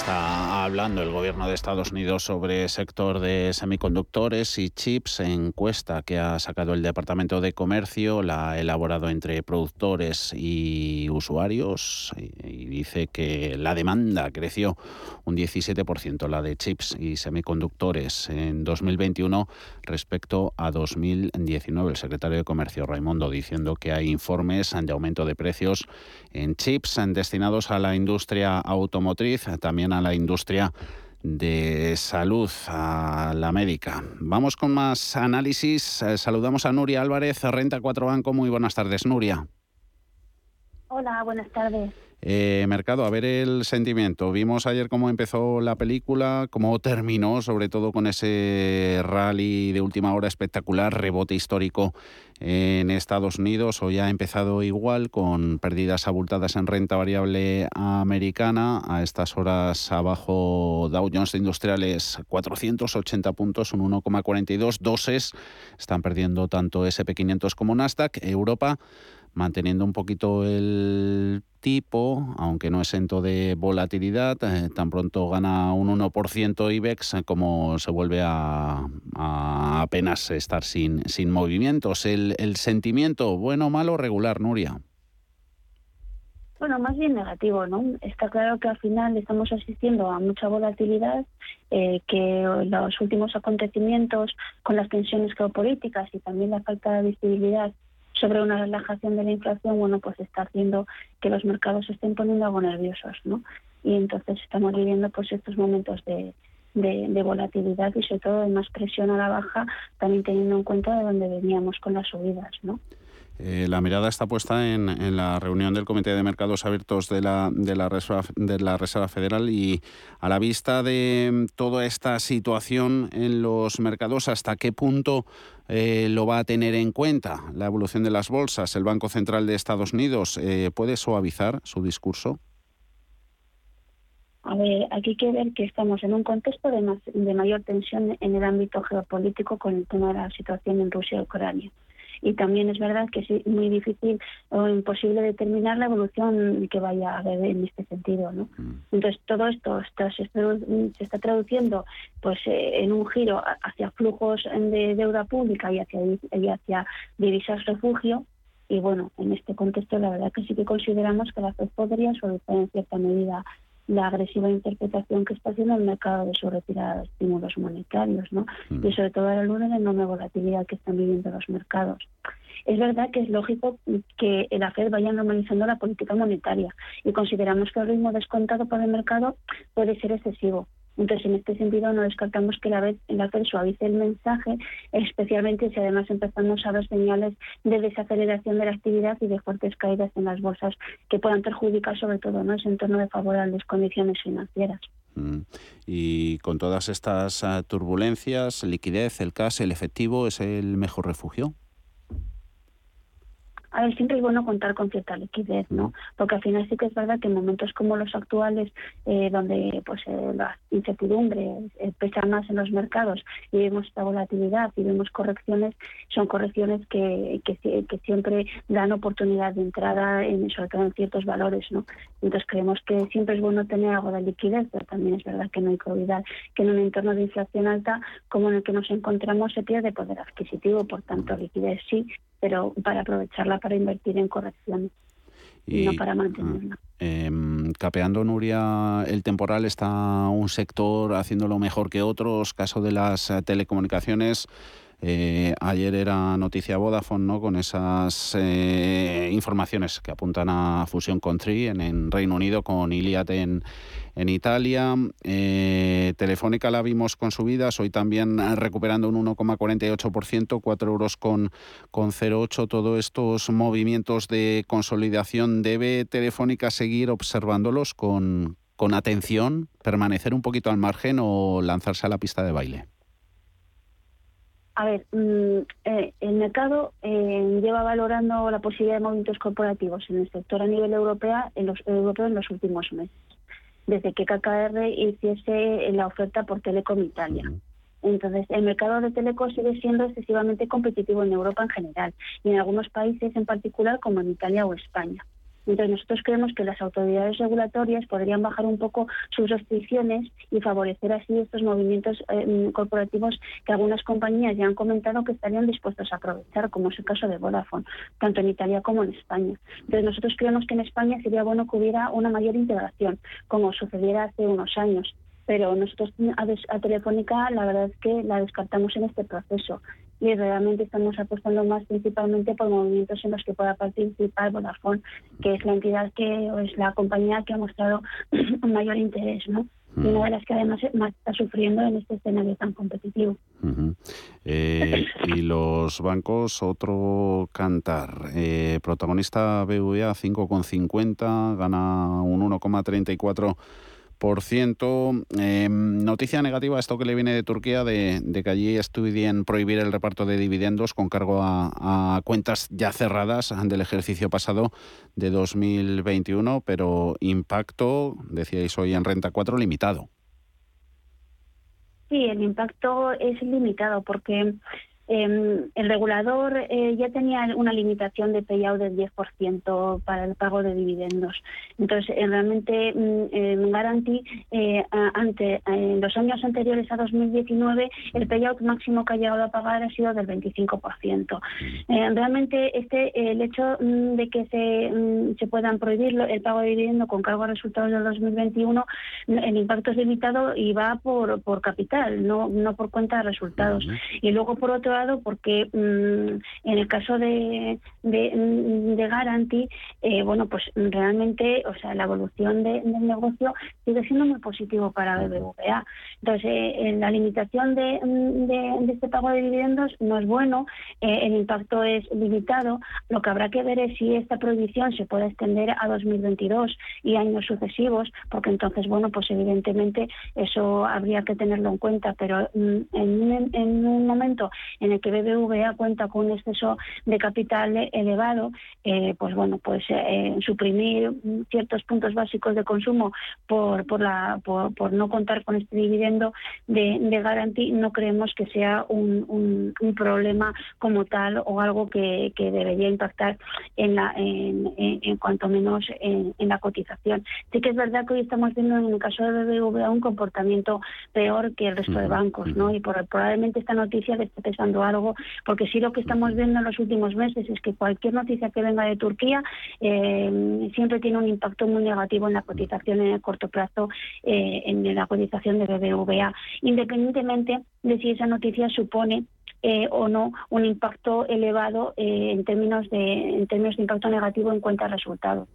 Está hablando el gobierno de Estados Unidos sobre sector de semiconductores y chips. Encuesta que ha sacado el Departamento de Comercio la ha elaborado entre productores y usuarios y dice que la demanda creció un 17%, la de chips y semiconductores en 2021 respecto a 2019. El secretario de Comercio Raimundo diciendo que hay informes de aumento de precios en chips destinados a la industria automotriz, también a la industria de salud, a la médica. Vamos con más análisis. Eh, saludamos a Nuria Álvarez, Renta 4 Banco. Muy buenas tardes, Nuria. Hola, buenas tardes. Eh, mercado, a ver el sentimiento. Vimos ayer cómo empezó la película, cómo terminó, sobre todo con ese rally de última hora espectacular, rebote histórico en Estados Unidos. Hoy ha empezado igual, con pérdidas abultadas en renta variable americana. A estas horas abajo Dow Jones Industriales 480 puntos, un 1,42. Doses están perdiendo tanto SP500 como Nasdaq. Europa manteniendo un poquito el tipo, aunque no exento de volatilidad, eh, tan pronto gana un 1% IBEX eh, como se vuelve a, apenas estar sin, sin movimientos. El, el sentimiento, bueno, malo, regular, Nuria. Bueno, más bien negativo, ¿no? Está claro que al final estamos asistiendo a mucha volatilidad, eh, que los últimos acontecimientos con las tensiones geopolíticas y también la falta de visibilidad sobre una relajación de la inflación, bueno, pues está haciendo que los mercados se estén poniendo algo nerviosos, ¿no? Y entonces estamos viviendo pues estos momentos de, de, volatilidad y sobre todo de más presión a la baja, también teniendo en cuenta de dónde veníamos con las subidas, ¿no? Eh, la mirada está puesta en, la reunión del Comité de Mercados Abiertos de la, de, la Reserva, de la Reserva Federal y a la vista de toda esta situación en los mercados, ¿hasta qué punto eh, lo va a tener en cuenta la evolución de las bolsas? ¿El Banco Central de Estados Unidos eh, puede suavizar su discurso? A ver, aquí hay que ver que estamos en un contexto de, de mayor tensión en el ámbito geopolítico con el tema de la situación en Rusia y Ucrania y también es verdad que es muy difícil o imposible determinar la evolución que vaya a haber en este sentido. ¿no? Mm. Entonces, todo esto está, se, está, traduciendo pues eh, en un giro hacia flujos de deuda pública y hacia, y hacia divisas refugio. Y bueno, en este contexto la verdad que sí que consideramos que la FED podría solucionar en cierta medida la agresiva interpretación que está haciendo el mercado de su retirada de estímulos monetarios, ¿no? Mm. Y sobre todo a la luz de la enorme volatilidad que están viviendo los mercados. Es verdad que es lógico que la Fed vaya normalizando la política monetaria y consideramos que el ritmo descontado por el mercado puede ser excesivo. Entonces, en este sentido, no descartamos que la vez la que suavice el mensaje, especialmente si además empezamos a ver señales de desaceleración de la actividad y de fuertes caídas en las bolsas que puedan perjudicar sobre todo ¿no? ese entorno de favorables condiciones financieras. Mm. Y con todas estas ah, turbulencias, liquidez, el cash, el efectivo, ¿es el mejor refugio? A ver, siempre es bueno contar con cierta liquidez, ¿no? Porque al final sí que es verdad que en momentos como los actuales, eh, donde pues eh, la incertidumbre eh, pesa más en los mercados y vemos esta volatilidad y vemos correcciones, son correcciones que, que, siempre dan oportunidad de entrada, en, sobre todo en ciertos valores, ¿no? Entonces creemos que siempre es bueno tener algo de liquidez, pero también es verdad que no hay que olvidar que en un entorno de inflación alta como en el que nos encontramos se pierde poder adquisitivo, por tanto liquidez sí, pero para aprovecharla para invertir en correcciones y, no para mantenerla. Eh, capeando, Nuria, el temporal está un sector haciéndolo mejor que otros, caso de las eh, telecomunicaciones. Eh, ayer era noticia Vodafone, ¿no? Con esas eh, informaciones que apuntan a fusión con Tri en, Reino Unido, con Iliad en, en Italia. Eh, Telefónica la vimos con subidas, hoy también recuperando un 1,48%, 4 euros con, con 0,8. Todos estos movimientos de consolidación, ¿debe Telefónica seguir observándolos con, con atención, permanecer un poquito al margen o lanzarse a la pista de baile? A ver, mm, eh, el mercado eh, lleva valorando la posibilidad de movimientos corporativos en el sector a nivel europeo en los, europeo en los últimos meses, desde que KKR hiciese la oferta por Telecom Italia. Entonces, el mercado de telecom sigue siendo excesivamente competitivo en Europa en general y en algunos países en particular como en Italia o España. Entonces nosotros creemos que las autoridades regulatorias podrían bajar un poco sus restricciones y favorecer así estos movimientos eh, corporativos que algunas compañías ya han comentado que estarían dispuestos a aprovechar, como es el caso de Vodafone, tanto en Italia como en España. Entonces nosotros creemos que en España sería bueno que hubiera una mayor integración, como sucediera hace unos años pero nosotros a, Telefónica la verdad es que la descartamos en este proceso y realmente estamos apostando más principalmente por movimientos en los que pueda participar Vodafone, que es la entidad que o es la compañía que ha mostrado un mayor interés, ¿no? Y una de las que además más está sufriendo en este escenario tan competitivo. Eh, y los bancos, otro cantar. Eh, protagonista BVA 5,50, gana un 1,34 Em, noticia negativa, esto que le viene de Turquía, de, que allí estudien prohibir el reparto de dividendos con cargo a, cuentas ya cerradas del ejercicio pasado de 2021, pero impacto, decíais hoy en Renta 4, limitado. Sí, el impacto es limitado porque Em, el regulador eh, ya tenía una limitación de payout del 10% para el pago de dividendos. Entonces, eh, realmente mm, en Garanti, eh, ante, en los años anteriores a 2019, el payout máximo que ha llegado a pagar ha sido del 25%. realmente, este el hecho mm, de que se, mm, se puedan prohibir el pago de dividendos con cargo a resultados del 2021, el impacto es limitado y va por, por capital, no, no por cuenta de resultados. Y luego, por otro porque mm, en el caso de, de, mm, de Garanti, eh, bueno, pues realmente, o sea, la evolución del negocio sigue siendo muy positivo para BBVA. Entonces, eh, la limitación de, mm, de, este pago de dividendos no es bueno, eh, el impacto es limitado. Lo que habrá que ver es si esta prohibición se puede extender a 2022 y años sucesivos, porque entonces, bueno, pues evidentemente eso habría que tenerlo en cuenta, pero en, en un momento en en el que BBVA cuenta con un exceso de capital elevado, eh, pues bueno, pues eh, suprimir ciertos puntos básicos de consumo por, por, la, por, no contar con este dividendo de, de garantía, no creemos que sea un, un, problema como tal o algo que, que debería impactar en, la, en, en, cuanto menos en, la cotización. Sí que es verdad que hoy estamos viendo en el caso de BBVA un comportamiento peor que el resto de bancos, ¿no? Y por, probablemente esta noticia le esté pesando algo, porque sí lo que estamos viendo en los últimos meses es que cualquier noticia que venga de Turquía eh, siempre tiene un impacto muy negativo en la cotización en el corto plazo, eh, en la cotización de BBVA, independientemente de si esa noticia supone eh, o no un impacto elevado eh, en términos de en términos de impacto negativo en cuenta resultados.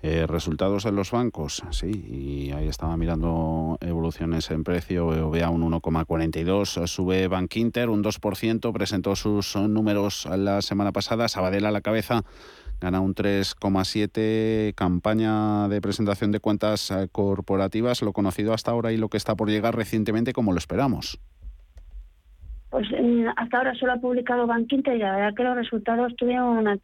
Eh, resultados en los bancos, sí, y ahí estaba mirando evoluciones en precio, vea un 1,42, sube Bank Inter un 2%, presentó sus números la semana pasada, Sabadell a la cabeza gana un 3,7, campaña de presentación de cuentas corporativas, lo conocido hasta ahora y lo que está por llegar recientemente como lo esperamos pues hasta ahora solo ha publicado Bankinter y la verdad que los resultados tuvieron una,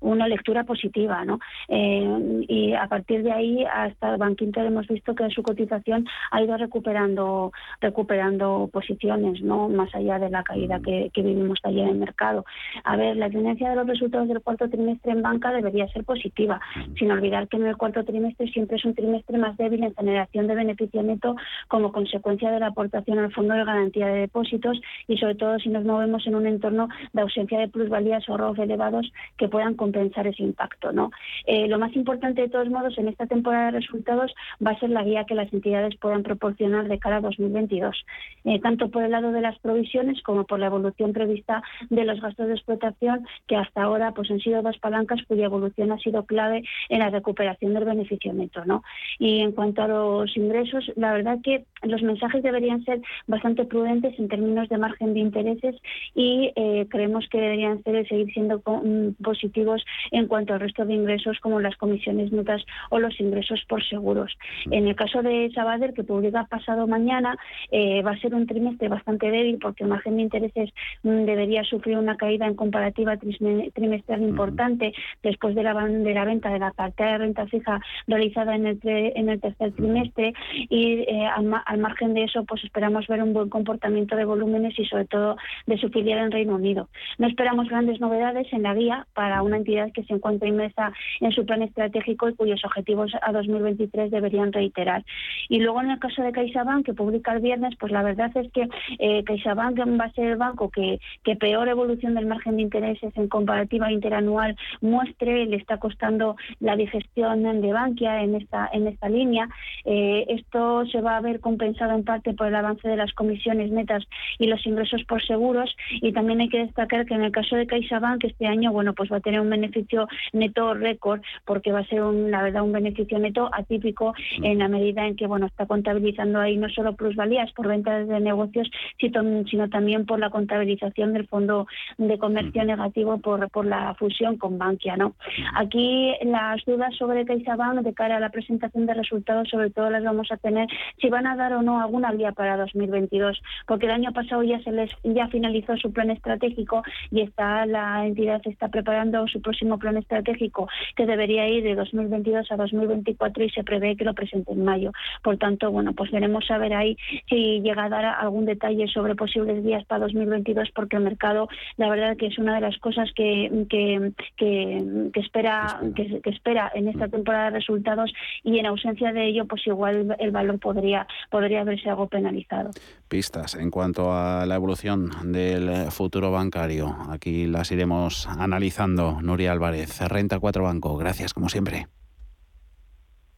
una lectura positiva, ¿no? Eh, y a partir de ahí hasta Bankinter hemos visto que su cotización ha ido recuperando recuperando posiciones, ¿no? Más allá de la caída que, vivimos ayer en el mercado. A ver, la tendencia de los resultados del cuarto trimestre en banca debería ser positiva, sin olvidar que en el cuarto trimestre siempre es un trimestre más débil en generación de beneficio neto como consecuencia de la aportación al Fondo de Garantía de Depósitos y sobre todo si nos movemos en un entorno de ausencia de plusvalías o ROF elevados que puedan compensar ese impacto. ¿no? Eh, lo más importante de todos modos en esta temporada de resultados va a ser la guía que las entidades puedan proporcionar de cara a 2022, eh, tanto por el lado de las provisiones como por la evolución prevista de los gastos de explotación que hasta ahora pues han sido dos palancas cuya evolución ha sido clave en la recuperación del beneficio neto. ¿no? Y en cuanto a los ingresos, la verdad que los mensajes deberían ser bastante prudentes en términos de margen de intereses y eh, creemos que deberían ser, seguir siendo mm, positivos en cuanto al resto de ingresos como las comisiones netas o los ingresos por seguros. En el caso de Sabader, que publica pasado mañana, eh, va a ser un trimestre bastante débil porque el margen de intereses mm, debería sufrir una caída en comparativa trimestral importante después de la, de la venta de la cartera de renta fija realizada en el, en el tercer trimestre y eh, al, al margen de eso pues esperamos ver un buen comportamiento de volumen y sobre todo de su filial en Reino Unido. No esperamos grandes novedades en la guía para una entidad que se encuentra inmersa en su plan estratégico y cuyos objetivos a 2023 deberían reiterar. Y luego en el caso de CaixaBank, que publica el viernes, pues la verdad es que eh, CaixaBank va a ser el banco que, que peor evolución del margen de intereses en comparativa interanual muestre, le está costando la digestión de Bankia en esta, en esta línea. Eh, esto se va a ver compensado en parte por el avance de las comisiones netas y los ingresos por seguros. Y también hay que destacar que en el caso de CaixaBank este año bueno pues va a tener un beneficio neto récord porque va a ser un, la verdad un beneficio neto atípico en la medida en que bueno está contabilizando ahí no solo plusvalías por ventas de negocios sino también por la contabilización del fondo de comercio negativo por, por la fusión con Bankia no aquí las dudas sobre CaixaBank de cara a la presentación de resultados sobre todo las vamos a tener si van a dar o no alguna guía para 2022 porque el año pasado ya se les ya finalizó su plan estratégico y está la entidad está preparando su próximo plan estratégico que debería ir de 2022 a 2024 y se prevé que lo presente en mayo. Por tanto, bueno, pues veremos a ver ahí si llega a dar algún detalle sobre posibles días para 2022 porque el mercado, la verdad que es una de las cosas que, que, que, espera que, espera en esta temporada de resultados y en ausencia de ello, pues igual el valor podría podría verse algo penalizado. Pistas en cuanto a la evolución del futuro bancario. Aquí las iremos analizando. Nuria Álvarez, Renta 4 Banco. Gracias, como siempre.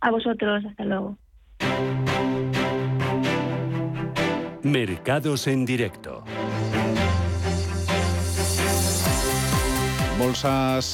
A vosotros, hasta luego. Mercados en directo. Bolsas